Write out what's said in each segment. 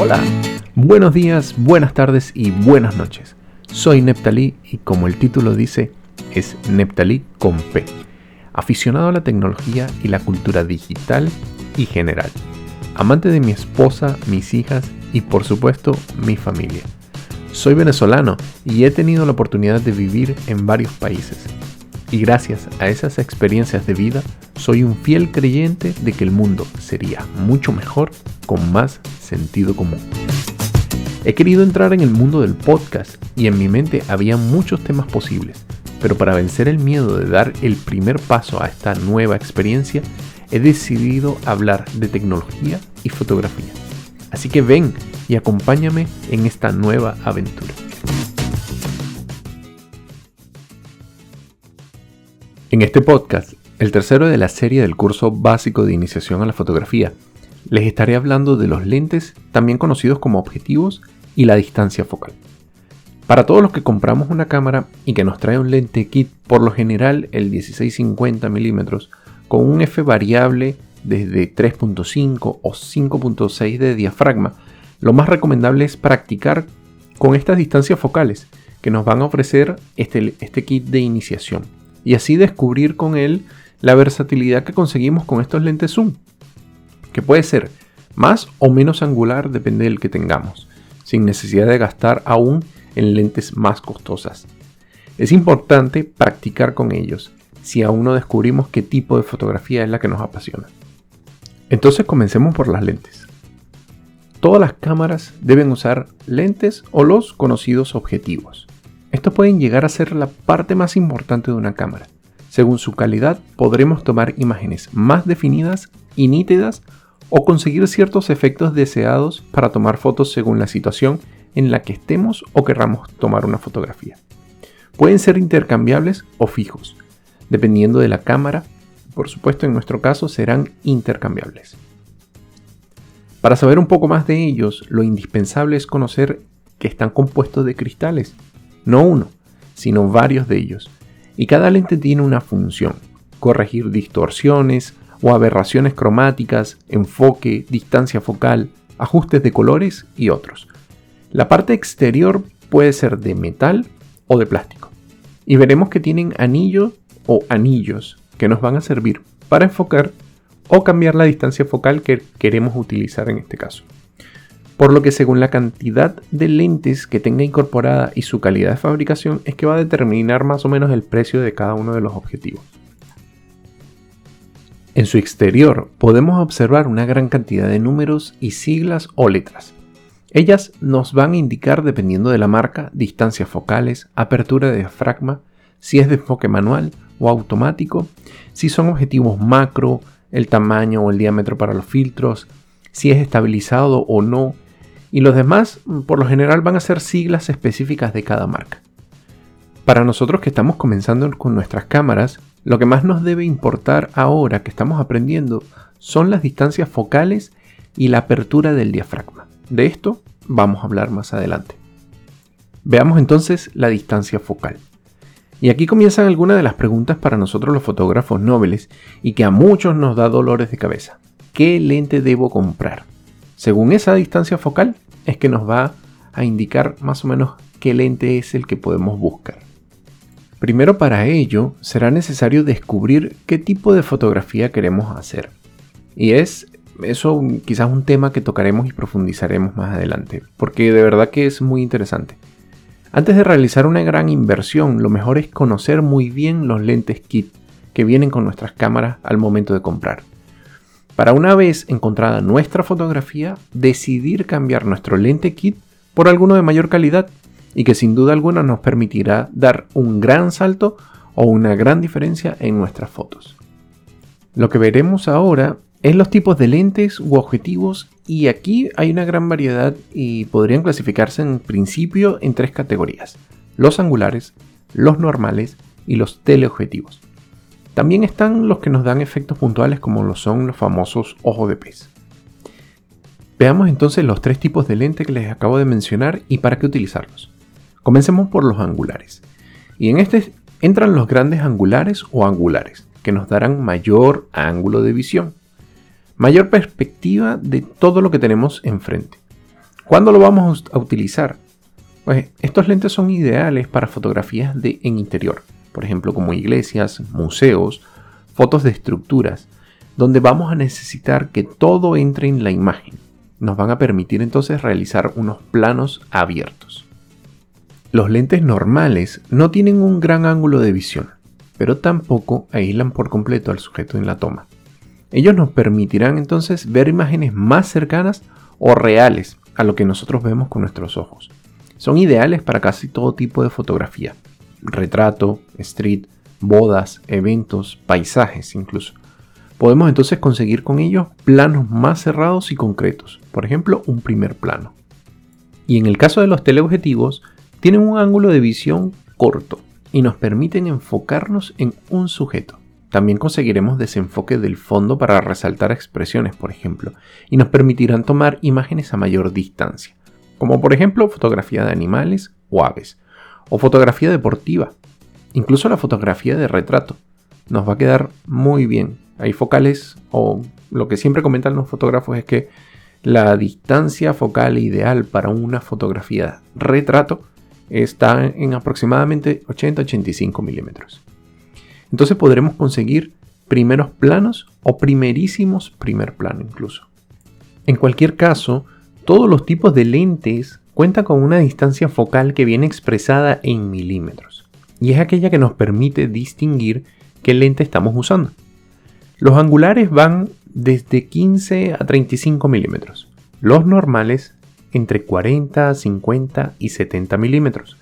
Hola, buenos días, buenas tardes y buenas noches. Soy Neptalí y como el título dice, es Neptalí con P, aficionado a la tecnología y la cultura digital y general, amante de mi esposa, mis hijas y por supuesto mi familia. Soy venezolano y he tenido la oportunidad de vivir en varios países. Y gracias a esas experiencias de vida, soy un fiel creyente de que el mundo sería mucho mejor con más sentido común. He querido entrar en el mundo del podcast y en mi mente había muchos temas posibles, pero para vencer el miedo de dar el primer paso a esta nueva experiencia, he decidido hablar de tecnología y fotografía. Así que ven y acompáñame en esta nueva aventura. En este podcast, el tercero de la serie del curso básico de iniciación a la fotografía, les estaré hablando de los lentes, también conocidos como objetivos, y la distancia focal. Para todos los que compramos una cámara y que nos trae un lente kit, por lo general el 1650 mm, con un f variable desde 3.5 o 5.6 de diafragma, lo más recomendable es practicar con estas distancias focales que nos van a ofrecer este, este kit de iniciación y así descubrir con él la versatilidad que conseguimos con estos lentes zoom, que puede ser más o menos angular depende del que tengamos, sin necesidad de gastar aún en lentes más costosas. Es importante practicar con ellos si aún no descubrimos qué tipo de fotografía es la que nos apasiona. Entonces comencemos por las lentes. Todas las cámaras deben usar lentes o los conocidos objetivos. Estos pueden llegar a ser la parte más importante de una cámara. Según su calidad podremos tomar imágenes más definidas y nítidas o conseguir ciertos efectos deseados para tomar fotos según la situación en la que estemos o querramos tomar una fotografía. Pueden ser intercambiables o fijos, dependiendo de la cámara por supuesto en nuestro caso serán intercambiables. Para saber un poco más de ellos, lo indispensable es conocer que están compuestos de cristales, no uno, sino varios de ellos, y cada lente tiene una función, corregir distorsiones o aberraciones cromáticas, enfoque, distancia focal, ajustes de colores y otros. La parte exterior puede ser de metal o de plástico, y veremos que tienen anillo o anillos que nos van a servir para enfocar o cambiar la distancia focal que queremos utilizar en este caso. Por lo que según la cantidad de lentes que tenga incorporada y su calidad de fabricación es que va a determinar más o menos el precio de cada uno de los objetivos. En su exterior podemos observar una gran cantidad de números y siglas o letras. Ellas nos van a indicar dependiendo de la marca, distancias focales, apertura de diafragma, si es de enfoque manual o automático, si son objetivos macro, el tamaño o el diámetro para los filtros, si es estabilizado o no, y los demás por lo general van a ser siglas específicas de cada marca. Para nosotros que estamos comenzando con nuestras cámaras, lo que más nos debe importar ahora que estamos aprendiendo son las distancias focales y la apertura del diafragma. De esto vamos a hablar más adelante. Veamos entonces la distancia focal. Y aquí comienzan algunas de las preguntas para nosotros los fotógrafos nobles y que a muchos nos da dolores de cabeza. ¿Qué lente debo comprar? Según esa distancia focal es que nos va a indicar más o menos qué lente es el que podemos buscar. Primero para ello será necesario descubrir qué tipo de fotografía queremos hacer. Y es eso quizás un tema que tocaremos y profundizaremos más adelante, porque de verdad que es muy interesante. Antes de realizar una gran inversión, lo mejor es conocer muy bien los lentes kit que vienen con nuestras cámaras al momento de comprar. Para una vez encontrada nuestra fotografía, decidir cambiar nuestro lente kit por alguno de mayor calidad y que sin duda alguna nos permitirá dar un gran salto o una gran diferencia en nuestras fotos. Lo que veremos ahora es los tipos de lentes u objetivos y aquí hay una gran variedad y podrían clasificarse en principio en tres categorías. Los angulares, los normales y los teleobjetivos. También están los que nos dan efectos puntuales como lo son los famosos ojos de pez. Veamos entonces los tres tipos de lente que les acabo de mencionar y para qué utilizarlos. Comencemos por los angulares. Y en este entran los grandes angulares o angulares, que nos darán mayor ángulo de visión mayor perspectiva de todo lo que tenemos enfrente. ¿Cuándo lo vamos a utilizar? Pues estos lentes son ideales para fotografías de en interior, por ejemplo como iglesias, museos, fotos de estructuras, donde vamos a necesitar que todo entre en la imagen. Nos van a permitir entonces realizar unos planos abiertos. Los lentes normales no tienen un gran ángulo de visión, pero tampoco aíslan por completo al sujeto en la toma. Ellos nos permitirán entonces ver imágenes más cercanas o reales a lo que nosotros vemos con nuestros ojos. Son ideales para casi todo tipo de fotografía, retrato, street, bodas, eventos, paisajes incluso. Podemos entonces conseguir con ellos planos más cerrados y concretos, por ejemplo un primer plano. Y en el caso de los teleobjetivos, tienen un ángulo de visión corto y nos permiten enfocarnos en un sujeto. También conseguiremos desenfoque del fondo para resaltar expresiones, por ejemplo, y nos permitirán tomar imágenes a mayor distancia, como por ejemplo fotografía de animales o aves, o fotografía deportiva, incluso la fotografía de retrato. Nos va a quedar muy bien hay focales, o lo que siempre comentan los fotógrafos es que la distancia focal ideal para una fotografía retrato está en aproximadamente 80-85 milímetros. Entonces podremos conseguir primeros planos o primerísimos primer plano incluso. En cualquier caso, todos los tipos de lentes cuentan con una distancia focal que viene expresada en milímetros y es aquella que nos permite distinguir qué lente estamos usando. Los angulares van desde 15 a 35 milímetros. Los normales entre 40, 50 y 70 milímetros.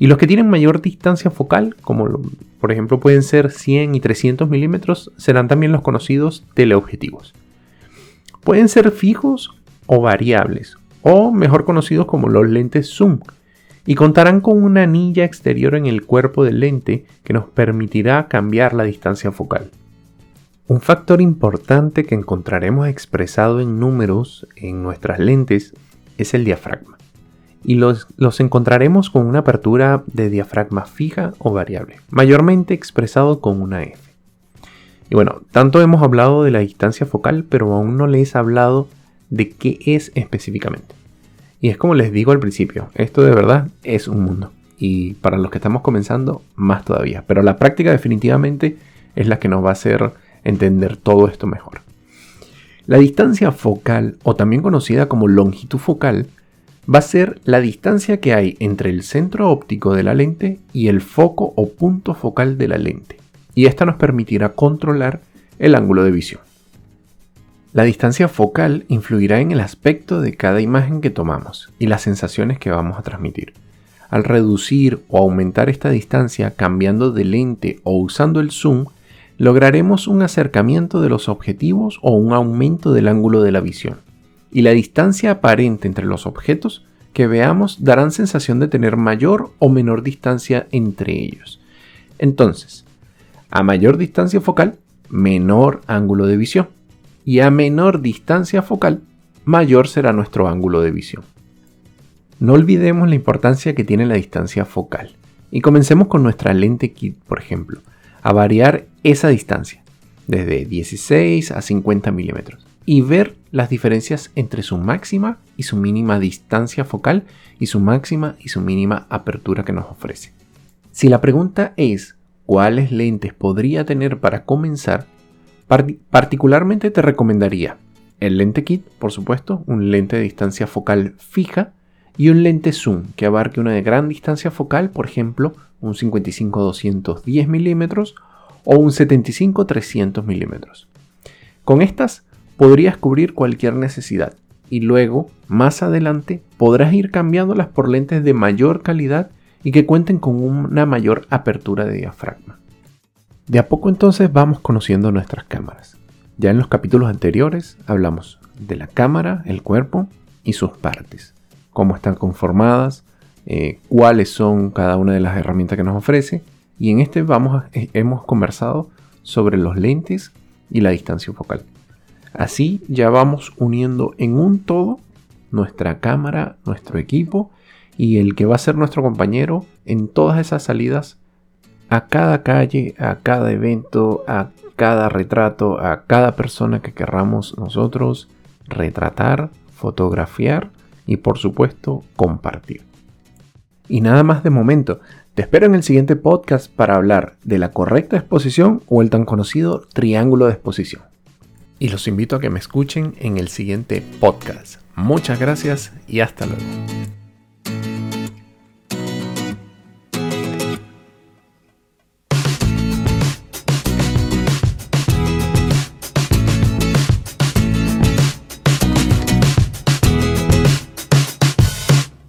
Y los que tienen mayor distancia focal, como por ejemplo pueden ser 100 y 300 milímetros, serán también los conocidos teleobjetivos. Pueden ser fijos o variables, o mejor conocidos como los lentes zoom, y contarán con una anilla exterior en el cuerpo del lente que nos permitirá cambiar la distancia focal. Un factor importante que encontraremos expresado en números en nuestras lentes es el diafragma. Y los, encontraremos con una apertura de diafragma fija o variable, mayormente expresado con una F. Y bueno, tanto hemos hablado de la distancia focal, pero aún no les he hablado de qué es específicamente. Y es como les digo al principio, esto de verdad es un mundo. Y para los que estamos comenzando, más todavía. Pero la práctica definitivamente es la que nos va a hacer entender todo esto mejor. La distancia focal, o también conocida como longitud focal, va a ser la distancia que hay entre el centro óptico de la lente y el foco o punto focal de la lente, y esta nos permitirá controlar el ángulo de visión. La distancia focal influirá en el aspecto de cada imagen que tomamos y las sensaciones que vamos a transmitir. Al reducir o aumentar esta distancia cambiando de lente o usando el zoom, lograremos un acercamiento de los objetivos o un aumento del ángulo de la visión. Y la distancia aparente entre los objetos que veamos darán sensación de tener mayor o menor distancia entre ellos. Entonces, a mayor distancia focal, menor ángulo de visión. Y a menor distancia focal, mayor será nuestro ángulo de visión. No olvidemos la importancia que tiene la distancia focal. Y comencemos con nuestra lente kit, por ejemplo a variar esa distancia, desde 16 a 50 milímetros, y ver las diferencias entre su máxima y su mínima distancia focal y su máxima y su mínima apertura que nos ofrece. Si la pregunta es cuáles lentes podría tener para comenzar, particularmente te recomendaría el lente kit, por supuesto, un lente de distancia focal fija y un lente zoom que abarque una de gran distancia focal, por ejemplo, un 55-210 milímetros o un 75-300 milímetros. Con estas podrías cubrir cualquier necesidad y luego, más adelante, podrás ir cambiándolas por lentes de mayor calidad y que cuenten con una mayor apertura de diafragma. De a poco entonces vamos conociendo nuestras cámaras. Ya en los capítulos anteriores hablamos de la cámara, el cuerpo y sus partes, cómo están conformadas, eh, cuáles son cada una de las herramientas que nos ofrece. Y en este vamos eh, hemos conversado sobre los lentes y la distancia focal. Así ya vamos uniendo en un todo nuestra cámara, nuestro equipo y el que va a ser nuestro compañero en todas esas salidas a cada calle, a cada evento, a cada retrato, a cada persona que querramos nosotros retratar, fotografiar y por supuesto compartir. Y nada más de momento, te espero en el siguiente podcast para hablar de la correcta exposición o el tan conocido triángulo de exposición. Y los invito a que me escuchen en el siguiente podcast. Muchas gracias y hasta luego.